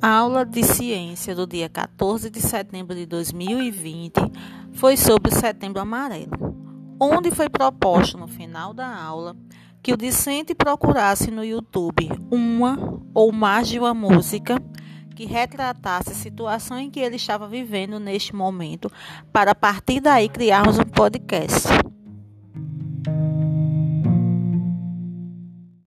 A aula de ciência do dia 14 de setembro de 2020 foi sobre o Setembro Amarelo, onde foi proposto no final da aula que o discente procurasse no YouTube uma ou mais de uma música que retratasse a situação em que ele estava vivendo neste momento, para a partir daí criarmos um podcast.